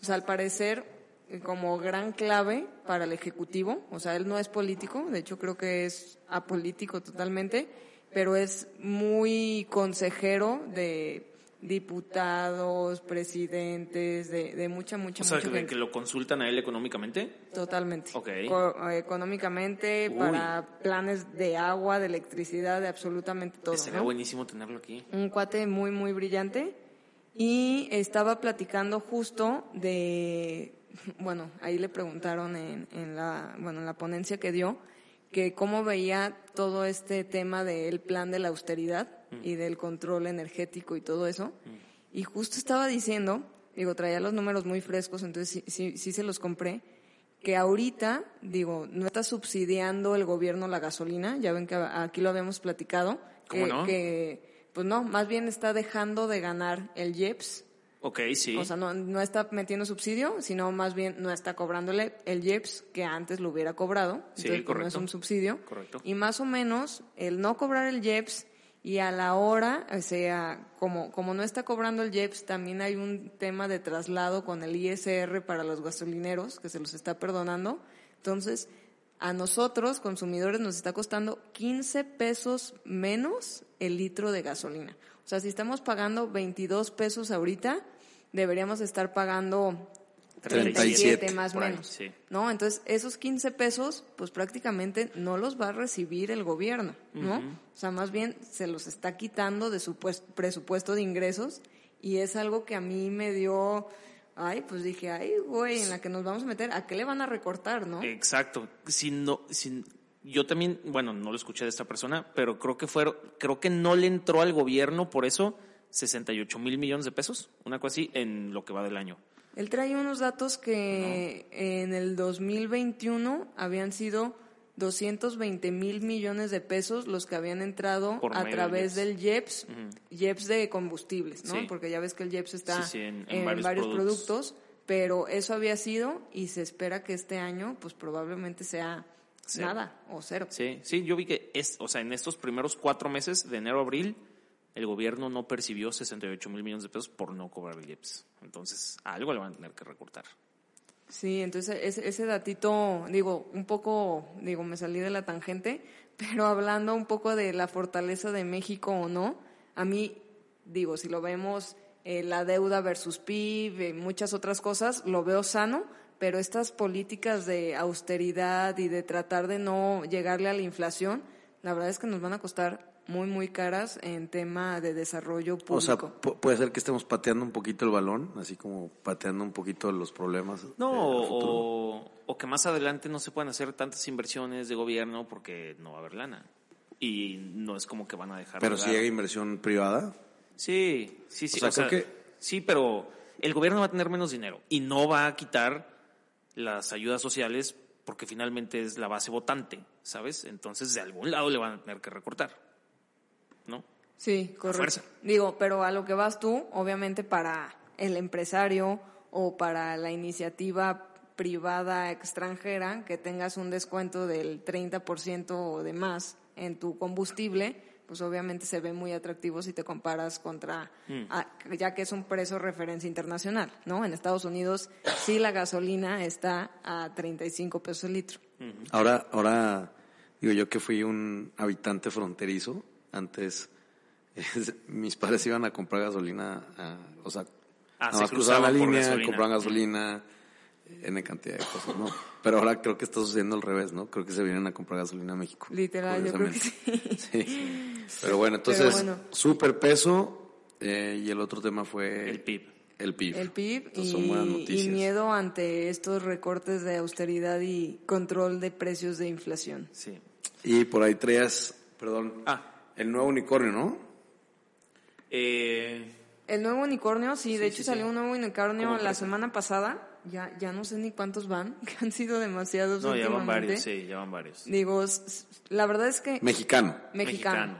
sea, al parecer, eh, como gran clave para el Ejecutivo. O sea, él no es político, de hecho creo que es apolítico totalmente, pero es muy consejero de diputados, presidentes, de, de mucha, mucha, O sea, mucha que, gente. que lo consultan a él económicamente. Totalmente. Ok. Co- eh, económicamente, Uy. para planes de agua, de electricidad, de absolutamente todo. ¿no? buenísimo tenerlo aquí. un cuate muy, muy brillante. Y estaba platicando justo de, bueno, ahí le preguntaron en, en la, bueno, en la ponencia que dio, que cómo veía todo este tema del plan de la austeridad y del control energético y todo eso. Y justo estaba diciendo, digo, traía los números muy frescos, entonces sí, sí, sí se los compré, que ahorita, digo, no está subsidiando el gobierno la gasolina, ya ven que aquí lo habíamos platicado, ¿Cómo que, no? que, pues no, más bien está dejando de ganar el IEPS, Ok, sí. o sea, no, no está metiendo subsidio, sino más bien no está cobrándole el IEPS que antes lo hubiera cobrado, Sí, entonces pues, no es correcto. un subsidio, Correcto. y más o menos el no cobrar el IEPS y a la hora, o sea, como, como no está cobrando el IEPS, también hay un tema de traslado con el ISR para los gasolineros que se los está perdonando. Entonces, a nosotros, consumidores, nos está costando 15 pesos menos el litro de gasolina. O sea, si estamos pagando 22 pesos ahorita, deberíamos estar pagando 37 más o menos. sí. ¿no? Entonces, esos 15 pesos, pues prácticamente no los va a recibir el gobierno, ¿no? O sea, más bien se los está quitando de su pues- presupuesto de ingresos y es algo que a mí me dio, ay, pues dije, ay, güey, en la que nos vamos a meter, ¿a qué le van a recortar, no? Exacto. Si no, si- yo también, bueno, no lo escuché de esta persona, pero creo que fueron, creo que no le entró al gobierno por eso 68 mil millones de pesos, una cosa así, en lo que va del año. Él trae unos datos que en el 2021 habían sido 220 mil millones de pesos los que habían entrado Por a través del del IEPS, IEPS de combustibles, ¿no? Sí. Porque ya ves que el IEPS está Sí, sí, en- en, en varios varios, productos. productos. pero eso había sido y se espera que este año pues probablemente sea Cero. nada o cero. Sí, sí, yo vi que es, o sea, en estos primeros cuatro meses, de enero a abril, el gobierno no percibió 68 mil millones de pesos por no cobrar el IEPS. Entonces, algo le van a tener que recortar. Sí, entonces ese, ese datito, digo, un poco, digo, me salí de la tangente, pero hablando un poco de la fortaleza de México o no, a mí, digo, si lo vemos, eh, la deuda versus PIB, eh, muchas otras cosas, lo veo sano, pero estas políticas de austeridad y de tratar de no llegarle a la inflación, la verdad es que nos van a costar muy, muy caras en tema de desarrollo público. O sea, pu- puede ser que estemos pateando un poquito el balón, así como pateando un poquito los problemas. No, o, o que más adelante no se puedan hacer tantas inversiones de gobierno porque no va a haber lana. Y no es como que van a dejar Pero de si hay inversión privada. Sí, sí, sí. O sea, creo que- Sí, pero el gobierno va a tener menos dinero y no va a quitar las ayudas sociales porque finalmente es la base votante, ¿sabes? Entonces de algún lado le van a tener que recortar, ¿no? Sí, correcto. fuerza. Digo, pero a lo que vas tú, obviamente para el empresario o para la iniciativa privada extranjera, que tengas un descuento del 30% o de más en tu combustible, pues obviamente se ve muy atractivo si te comparas contra, a- ya que es un precio referencia internacional, ¿no? En Estados Unidos sí la gasolina está a 35 pesos el litro. Ahora, ahora, digo yo que fui un habitante fronterizo, antes es- mis padres iban a comprar gasolina, a- o sea, Ah, nada se más cruzaban la línea, gasolina. compraban gasolina, N cantidad de cosas, ¿no? Pero ahora creo que está sucediendo al revés, ¿no? Creo que se vienen a comprar gasolina a México. Literal, yo creo que sí. Sí. Pero bueno, entonces, bueno. super peso, eh, y el otro tema fue... El PIB. El PIB. El PIB Entonces, son buenas y, noticias. y miedo ante estos recortes de austeridad y control de precios de inflación. Sí. Y por ahí traías, perdón, Ah. El nuevo unicornio, ¿no? Eh, El nuevo unicornio, sí, de hecho sí, salió sí. un nuevo unicornio la semana pasada. Ya, ya no sé ni cuántos van, que han sido demasiados no, ya van varios, sí, ya van varios. Digo, la verdad es que Mexicano. mexicano.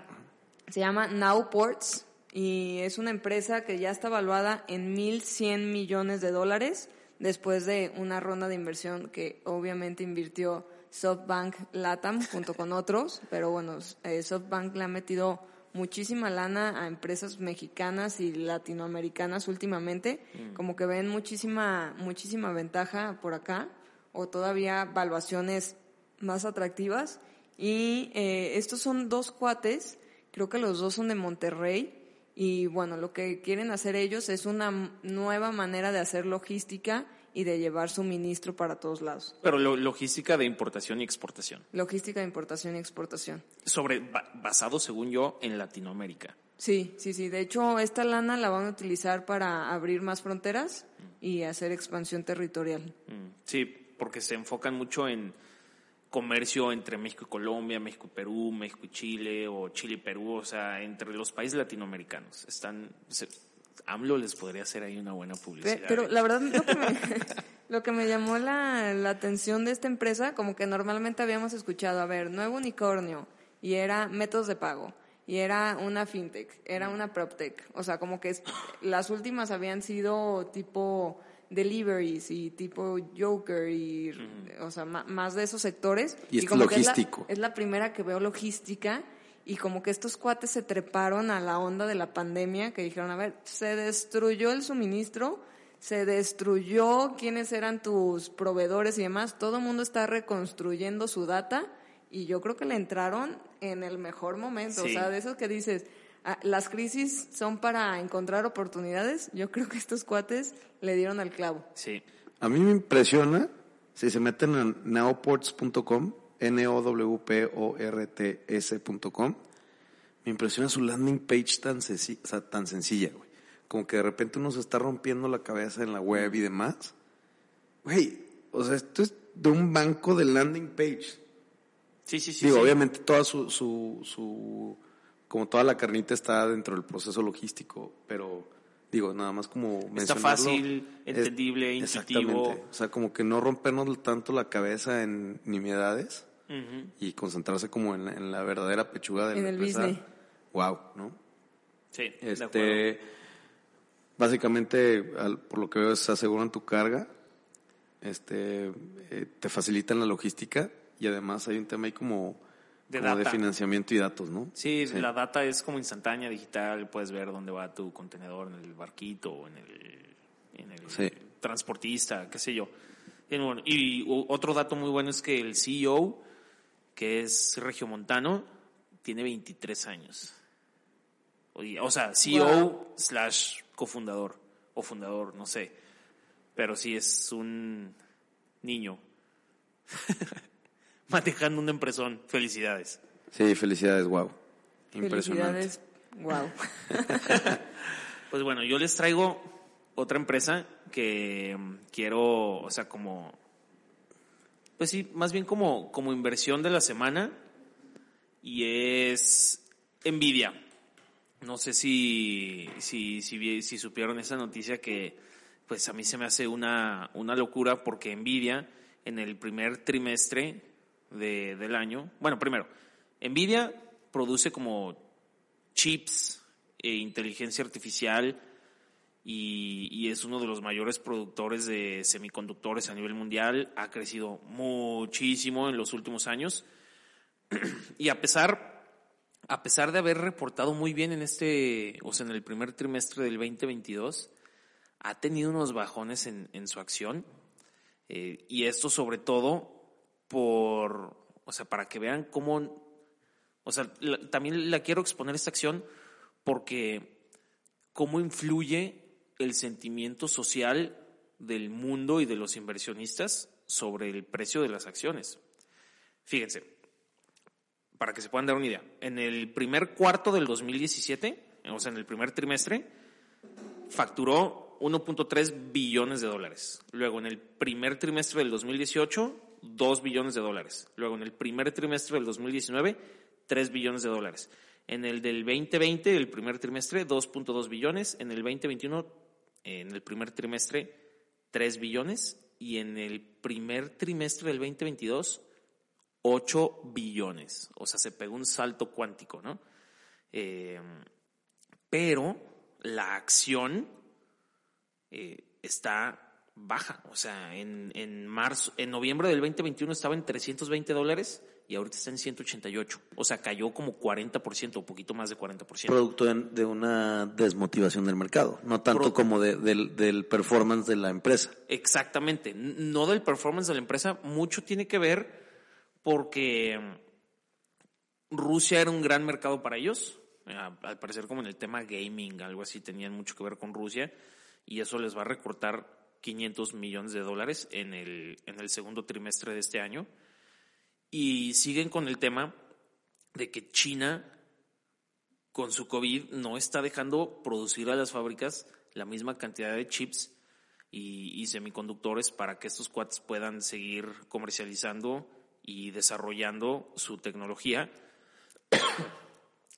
Se llama Nowports y es una empresa que ya está evaluada en 1.100 millones de dólares después de una ronda de inversión que obviamente invirtió SoftBank Latam junto con otros, pero bueno, eh, SoftBank le ha metido muchísima lana a empresas mexicanas y latinoamericanas últimamente, como que ven muchísima muchísima ventaja por acá o todavía valuaciones más atractivas. Y eh, estos son dos cuates, creo que los dos son de Monterrey. Y bueno, lo que quieren hacer ellos es una nueva manera de hacer logística y de llevar suministro para todos lados. Pero lo- logística de importación y exportación. Logística de importación y exportación. Sobre, ba- basado, según yo, en Latinoamérica. Sí, sí, sí. De hecho, esta lana la van a utilizar para abrir más fronteras y hacer expansión territorial. Mm, Sí, porque se enfocan mucho en comercio entre México y Colombia, México y Perú, México y Chile, o Chile y Perú, o sea, entre los países latinoamericanos. Están, se- AMLO les podría hacer ahí una buena publicidad. Pe- Pero la verdad lo que me, lo que me llamó la, la atención de esta empresa, como que normalmente habíamos escuchado, a ver, nuevo unicornio, y era métodos de pago, y era una fintech, era una proptech, o sea, como que es- las últimas habían sido tipo deliveries y tipo Joker y, o sea, más de esos sectores. Y como que es la- logístico. es la primera que veo logística y como que estos cuates se treparon a la onda de la pandemia, que dijeron, a ver, se destruyó el suministro, se destruyó quiénes eran tus proveedores y demás, todo el mundo está reconstruyendo su data y yo creo que le entraron en el mejor momento, o sea, de esos que dices, ah, las crisis son para encontrar oportunidades, yo creo que estos cuates le dieron al clavo. Sí. A mí me impresiona, si se meten en neoports.com, N-O-W-P-O-R-T-S.com, me impresiona su landing page tan, senci- o sea, tan sencilla, güey. Como que de repente uno se está rompiendo la cabeza en la web y demás. Güey, o sea, esto es de un banco de landing page. Sí, sí, sí. Digo, sí. obviamente toda su, su, su, como toda la carnita está dentro del proceso logístico, pero digo, nada más como Está fácil, es- entendible, intuitivo. Exactamente. O sea, como que no rompernos tanto la cabeza en nimiedades Y concentrarse como en la, en la verdadera pechuga de En la el empresa. business. Wow, ¿no? Sí, de acuerdo. Este, básicamente, al- por lo que veo, es aseguran tu carga, este, eh, te facilitan la logística y además hay un tema ahí como, De como de data. financiamiento y datos, ¿no? Sí, la data es como instantánea, digital, puedes ver dónde va tu contenedor en el barquito o en el, en el Sí. transportista, qué sé yo. Y, bueno, y otro dato muy bueno es que el CEO, que es regiomontano, tiene 23 años. O sea, CEO slash cofundador o fundador, no sé. Pero sí es un niño manejando una empresón. Felicidades. Sí, felicidades, wow. Impresionante. Felicidades, wow. Pues bueno, yo les traigo otra empresa que mm, quiero, o sea, como Pues sí, más bien como, como inversión de la semana y es Nvidia. No sé si, si, si, si supieron esa noticia que pues a mí se me hace una, una locura porque Nvidia en el primer trimestre de, del año, bueno, primero, Nvidia produce como chips e inteligencia artificial y, es uno de los mayores productores de semiconductores a nivel mundial. Ha crecido muchísimo en los últimos años. y a pesar, a pesar de haber reportado muy bien en este, o sea, en el primer trimestre del 2022, ha tenido unos bajones en, en su acción. Eh, y esto sobre todo por, o sea, para que vean cómo, o sea, también la quiero exponer esta acción porque cómo influye el sentimiento social del mundo y de los inversionistas sobre el precio de las acciones. Fíjense, para que se puedan dar una idea, en el primer cuarto del 2017, o sea, en el primer trimestre, facturó 1.3 billones de dólares. Luego, en el primer trimestre del 2018, 2 billones de dólares. Luego, en el primer trimestre del 2019, 3 billones de dólares. En el del 2020, el primer trimestre, 2.2 billones. En el 2021, en el primer trimestre 3 billones y en el primer trimestre del 2022 8 billones. O sea, se pegó un salto cuántico, ¿no? Eh, pero la acción eh, está baja. O sea, en, en marzo, en noviembre del 2021 estaba en 320 dólares y ahorita está en 188. O sea, cayó como 40%, o poquito más de 40%. Producto de, una desmotivación del mercado, no tanto como del, del performance de la empresa. Exactamente, no del performance de la empresa, mucho tiene que ver porque Rusia era un gran mercado para ellos, al parecer como en el tema gaming, algo así, tenían mucho que ver con Rusia, y eso les va a recortar 500 millones de dólares en el, en el segundo trimestre de este año y siguen con el tema de que China con su COVID no está dejando producir a las fábricas la misma cantidad de chips y, semiconductores para que estos cuates puedan seguir comercializando y desarrollando su tecnología,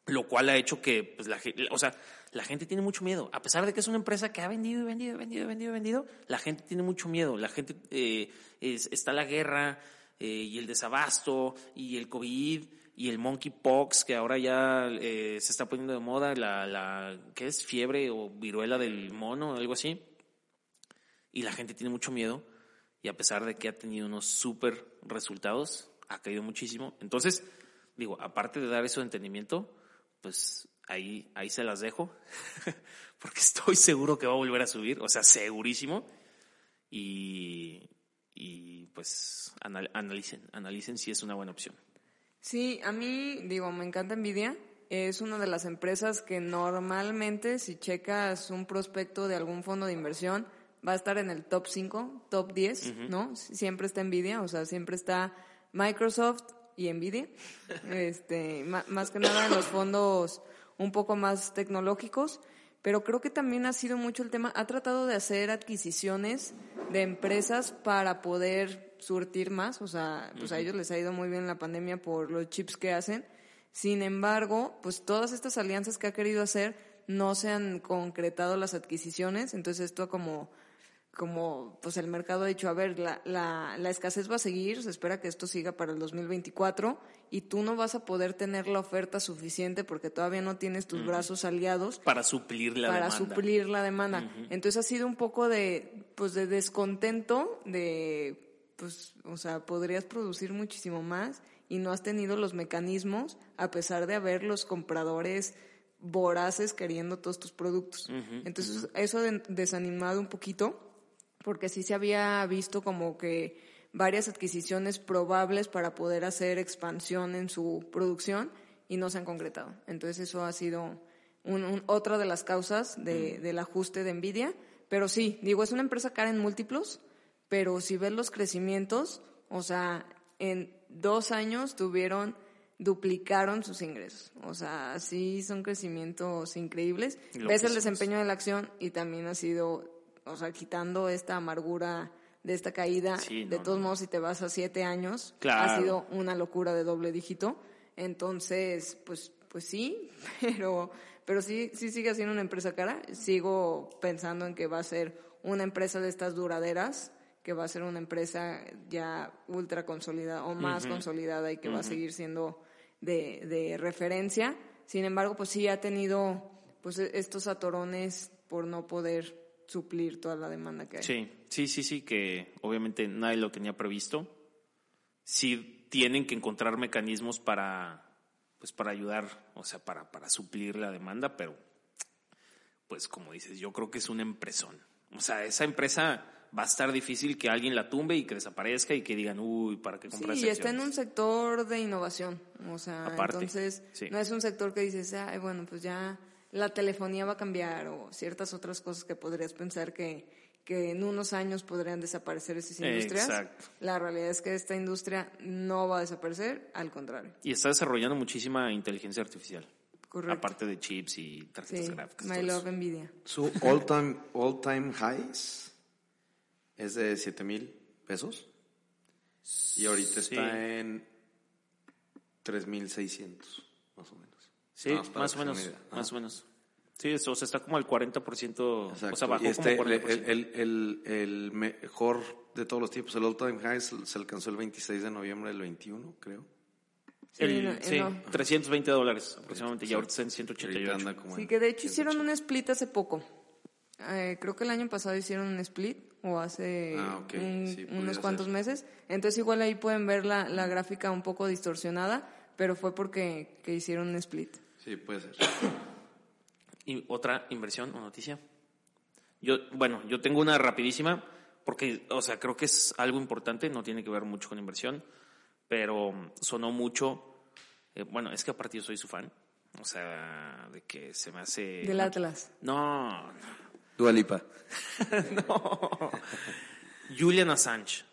lo cual ha hecho que, pues, la, o sea, la gente tiene mucho miedo. A pesar de que es una empresa que ha vendido y vendido y vendido y vendido, la gente tiene mucho miedo. La gente, eh, está la guerra, eh, y el desabasto y el COVID y el monkeypox que ahora ya eh, se está poniendo de moda, la, la, ¿qué es? Fiebre o viruela del mono, algo así. Y la gente tiene mucho miedo y a pesar de que ha tenido unos súper resultados, ha caído muchísimo. Entonces, digo, aparte de dar eso de entendimiento, pues ahí, ahí se las dejo, porque estoy seguro que va a volver a subir, o sea, segurísimo. Y, y pues analicen, analicen si es una buena opción. Sí, a mí, digo, me encanta Nvidia. Es una de las empresas que normalmente, si checas un prospecto de algún fondo de inversión, va a estar en el top 5, top 10, ¿no? Siempre está Nvidia, o sea, siempre está Microsoft y Nvidia. este, más que nada en los fondos un poco más tecnológicos pero creo que también ha sido mucho el tema, ha tratado de hacer adquisiciones de empresas para poder surtir más, o sea, pues a ellos les ha ido muy bien la pandemia por los chips que hacen. Sin embargo, pues todas estas alianzas que ha querido hacer no se han concretado las adquisiciones, entonces esto como como pues el mercado ha dicho, a ver, la, la, la, escasez va a seguir, se espera que esto siga para el 2024 y tú no vas a poder tener la oferta suficiente porque todavía no tienes tus brazos aliados para suplir la para suplir la demanda. Entonces ha sido un poco de pues de descontento de pues o sea, podrías producir muchísimo más y no has tenido los mecanismos a pesar de haber los compradores voraces queriendo todos tus productos. Entonces, eso ha desanimado un poquito porque sí se había visto como que varias adquisiciones probables para poder hacer expansión en su producción y no se han concretado. Entonces eso ha sido otra de las causas de, del ajuste de Nvidia. Pero sí, digo, es una empresa cara en múltiplos, pero si ves los crecimientos, o sea, en dos años tuvieron, duplicaron sus ingresos. O sea, sí son crecimientos increíbles. Ves el desempeño de la acción y también ha sido o sea, quitando esta amargura de esta caída. Sí, de no, todos no. modos, si te vas a siete años, Claro. ha sido una locura de doble dígito. Entonces, pues, pues sí, pero, pero sí, sí sigue siendo una empresa cara. Sigo pensando en que va a ser una empresa de estas duraderas, que va a ser una empresa ya ultra consolidada o más consolidada y que va a seguir siendo de, de referencia. Sin embargo, pues sí ha tenido pues e- estos atorones por no poder suplir toda la demanda que hay. Sí, sí, sí, sí, que obviamente nadie lo tenía previsto. Sí tienen que encontrar mecanismos para, pues para ayudar, o sea, para, para suplir la demanda, pero, pues como dices, yo creo que es una empresón. O sea, esa empresa va a estar difícil que alguien la tumbe y que desaparezca y que digan, uy, ¿para qué compras Sí, y está en acciones?". un sector de innovación. O sea, Aparte, entonces sí. no es un sector que dices, Ay, bueno, pues ya la telefonía va a cambiar o ciertas otras cosas que podrías pensar que, que en unos años podrían desaparecer esas industrias. Exacto. La realidad es que esta industria no va a desaparecer, al contrario. Y está desarrollando muchísima inteligencia artificial. Correcto. Aparte de chips y tarjetas Sí, gráficas. my love eso. Nvidia. Su all time, all time highs es de 7 mil pesos. Y ahorita Sí. está en 3.600, más o menos. Sí, para más o menos, idea. más o menos. Sí, eso, o sea, está como al 40%, Exacto. o sea, bajó y este, como el, 40%. el, el, el mejor de todos los tiempos, el all time high, se se alcanzó el 26 de noviembre del 21, creo. Sí, El- no- sí, no. 320 dólares aproximadamente, y ahorita está en Ahorita 188. anda como Sí, que de hecho 180. hicieron un split hace poco. Eh, creo que el año pasado hicieron un split o hace Ah, ok, un- sí, unos ser. cuantos meses. Entonces igual ahí pueden ver la, la gráfica un poco distorsionada, pero fue porque que hicieron un split. Sí, puede ser. Y otra inversión o noticia. Yo, bueno, yo tengo una rapidísima, porque, o sea, creo que es algo importante, no tiene que ver mucho con inversión, pero sonó mucho. eh, bueno, es que aparte yo soy su fan, o sea, de que se me hace. Del Atlas. No, Dualipa. no. Julian Assange.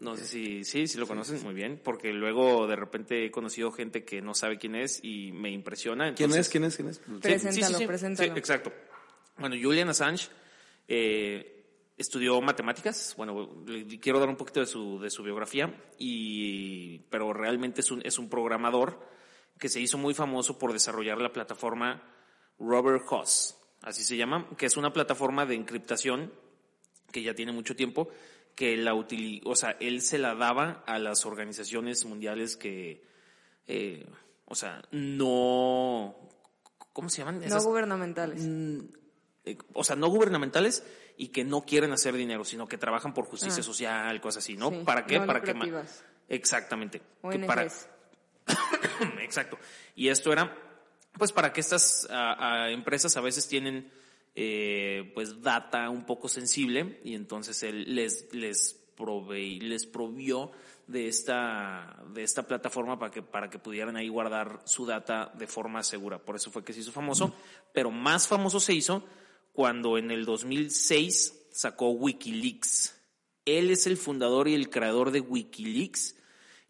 No sé si, sí, si lo conocen muy bien, porque luego de repente he conocido gente que no sabe quién es y me impresiona. ¿Quién entonces- es? ¿Quién es? ¿Quién es? Sí, Preséntalo, sí, sí, preséntalo. sí, exacto. Bueno, Julian Assange eh, estudió matemáticas. Bueno, le quiero dar un poquito de su, de su biografía, y, pero realmente es un, es un programador que se hizo muy famoso por desarrollar la plataforma Robert Hoss, así se llama, que es una plataforma de encriptación que ya tiene mucho tiempo, que la utili o sea, él se la daba a las organizaciones mundiales que, eh, o sea, no, ¿cómo se llaman? No gubernamentales. eh, o sea, no gubernamentales y que no quieren hacer dinero, sino que trabajan por justicia Ah. social, cosas así, ¿no? Sí, ¿Para qué? no para que. Exactamente. Que para- Exacto. Y esto era, pues, para que estas empresas a veces tienen, eh, pues, data un poco sensible y entonces él les, les les provió de esta, de esta plataforma para que, para que pudieran ahí guardar su data de forma segura. Por eso fue que se hizo famoso. Pero más famoso se hizo cuando en el 2006 sacó Wikileaks. Él es el fundador y el creador de Wikileaks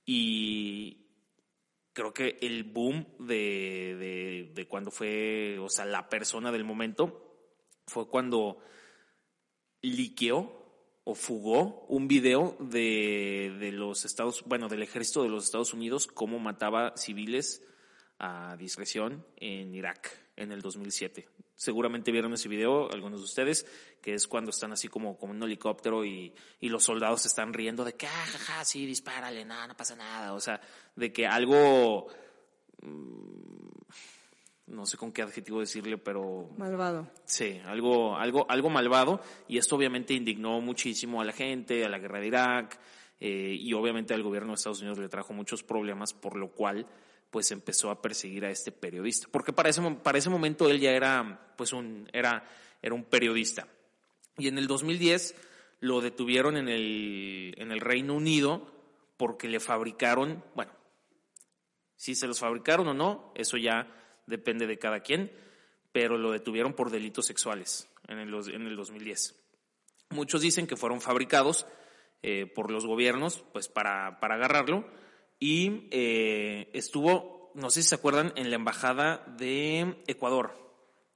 y creo que el boom de, de, de cuando fue, o sea, la persona del momento fue cuando liqueó o fugó un video de, de los Estados, bueno, del ejército de los Estados Unidos, cómo mataba civiles a discreción en Irak en el 2007. Seguramente vieron ese video, algunos de ustedes, que es cuando están así como, como un helicóptero y, y los soldados están riendo de que, ah, jaja, sí, dispárale, nada, no pasa nada. O sea, de que algo, mm, no sé con qué adjetivo decirle, pero Malvado. Sí, algo, algo, algo malvado. Y esto obviamente indignó muchísimo a la gente, a la guerra de Irak eh, y obviamente al gobierno de Estados Unidos le trajo muchos problemas por lo cual pues empezó a perseguir a este periodista. Porque para ese, para ese momento él ya era pues un era era un periodista. Y en el 2010 lo detuvieron en el en el Reino Unido porque le fabricaron bueno si se los fabricaron o no, eso ya depende de cada quien, pero lo detuvieron por delitos sexuales en el, en el 2010. Muchos dicen que fueron fabricados eh, por los gobiernos pues para, para agarrarlo y eh, estuvo, no sé si se acuerdan, en la embajada de Ecuador.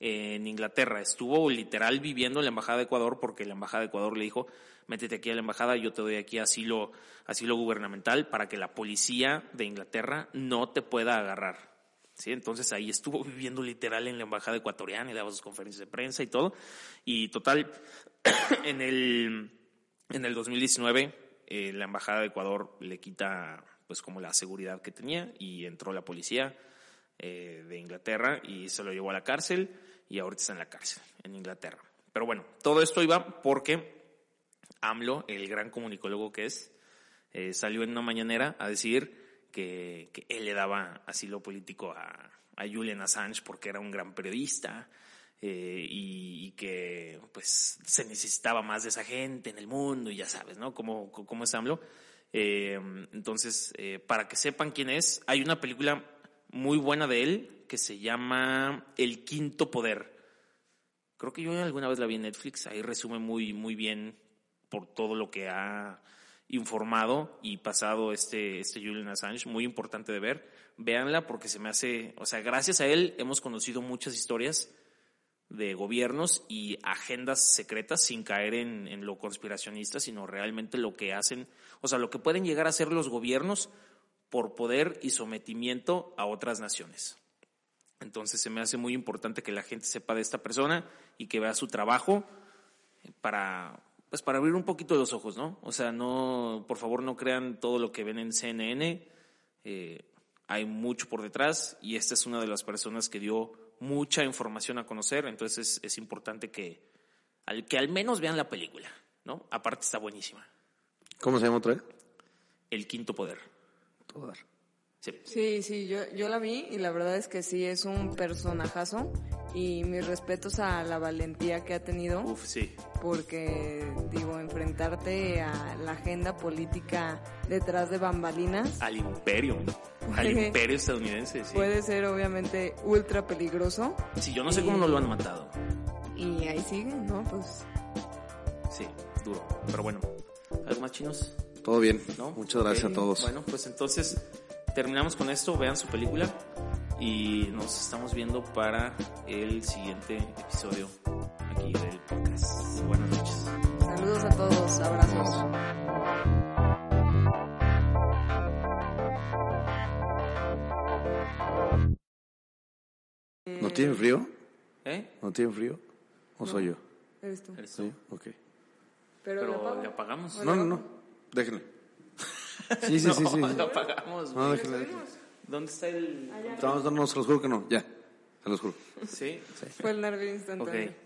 en Inglaterra. Estuvo literal viviendo en la embajada de Ecuador porque la embajada de Ecuador le dijo, métete aquí a la embajada, yo te doy aquí asilo, asilo gubernamental para que la policía de Inglaterra no te pueda agarrar. ¿Sí? Entonces ahí estuvo viviendo literal en la embajada ecuatoriana y daba sus conferencias de prensa y todo. Y total, en el, en el 2019 eh, la embajada de Ecuador le quita pues como la seguridad que tenía y entró la policía eh, de Inglaterra y se lo llevó a la cárcel y ahorita está en la cárcel en Inglaterra. Pero bueno, todo esto iba porque AMLO, el gran comunicólogo que es, eh, salió en una mañanera a decir que, él le daba asilo político a, a Julian Assange porque era un gran periodista eh, y, que pues se necesitaba más de esa gente en el mundo y ya sabes, ¿no? Cómo, cómo es AMLO. Eh, entonces, eh, para que sepan quién es, hay una película muy buena de él que se llama El Quinto Poder. Creo que yo alguna vez la vi en Netflix, ahí resume muy, muy bien por todo lo que ha informado y pasado este, este Julian Assange, muy importante de ver. Véanla porque se me hace, o sea, gracias a él hemos conocido muchas historias de gobiernos y agendas secretas sin caer en, en, lo conspiracionista, sino realmente lo que hacen, o sea, lo que pueden llegar a hacer los gobiernos por poder y sometimiento a otras naciones. Entonces se me hace muy importante que la gente sepa de esta persona y que vea su trabajo para, pues para abrir un poquito los ojos, ¿no? O sea, no, por favor no crean todo lo que ven en CNN, eh, hay mucho por detrás y esta es una de las personas que dio mucha información a conocer, entonces es, importante que al, que al menos vean la película, ¿no? Aparte está buenísima. ¿Cómo se llama otra vez? El quinto poder. Poder. Sí, sí, yo, yo la vi y la verdad es que sí, es un personajazo y mis respetos a la valentía que ha tenido. Uf, sí. Porque, digo, enfrentarte a la agenda política detrás de bambalinas. Al imperio, al imperio estadounidense, sí. Puede ser obviamente ultra peligroso. Sí, yo no sé cómo no lo han matado. Y ahí sigue, ¿no? Pues... Sí, duro. Pero bueno, ¿algo más chinos? Todo bien. ¿No? Muchas gracias a todos. Bueno, pues entonces terminamos con esto, vean su película y nos estamos viendo para el siguiente episodio aquí del podcast. Buenas noches. Saludos a todos, abrazos. ¿No tiene frío? ¿Eh? ¿No tiene frío? ¿O soy yo? Eres tú. ¿Eres tú? Sí, ok. Pero, Pero ¿le apagamos? No, no, no. Déjenle. Sí, sí, sí, sí. No, lo apagamos. No, güey. déjenle. ¿Dónde está el...? No, no, no, se los juro que no. Ya, se los juro. Sí. Fue el nervio instantáneo. Ok.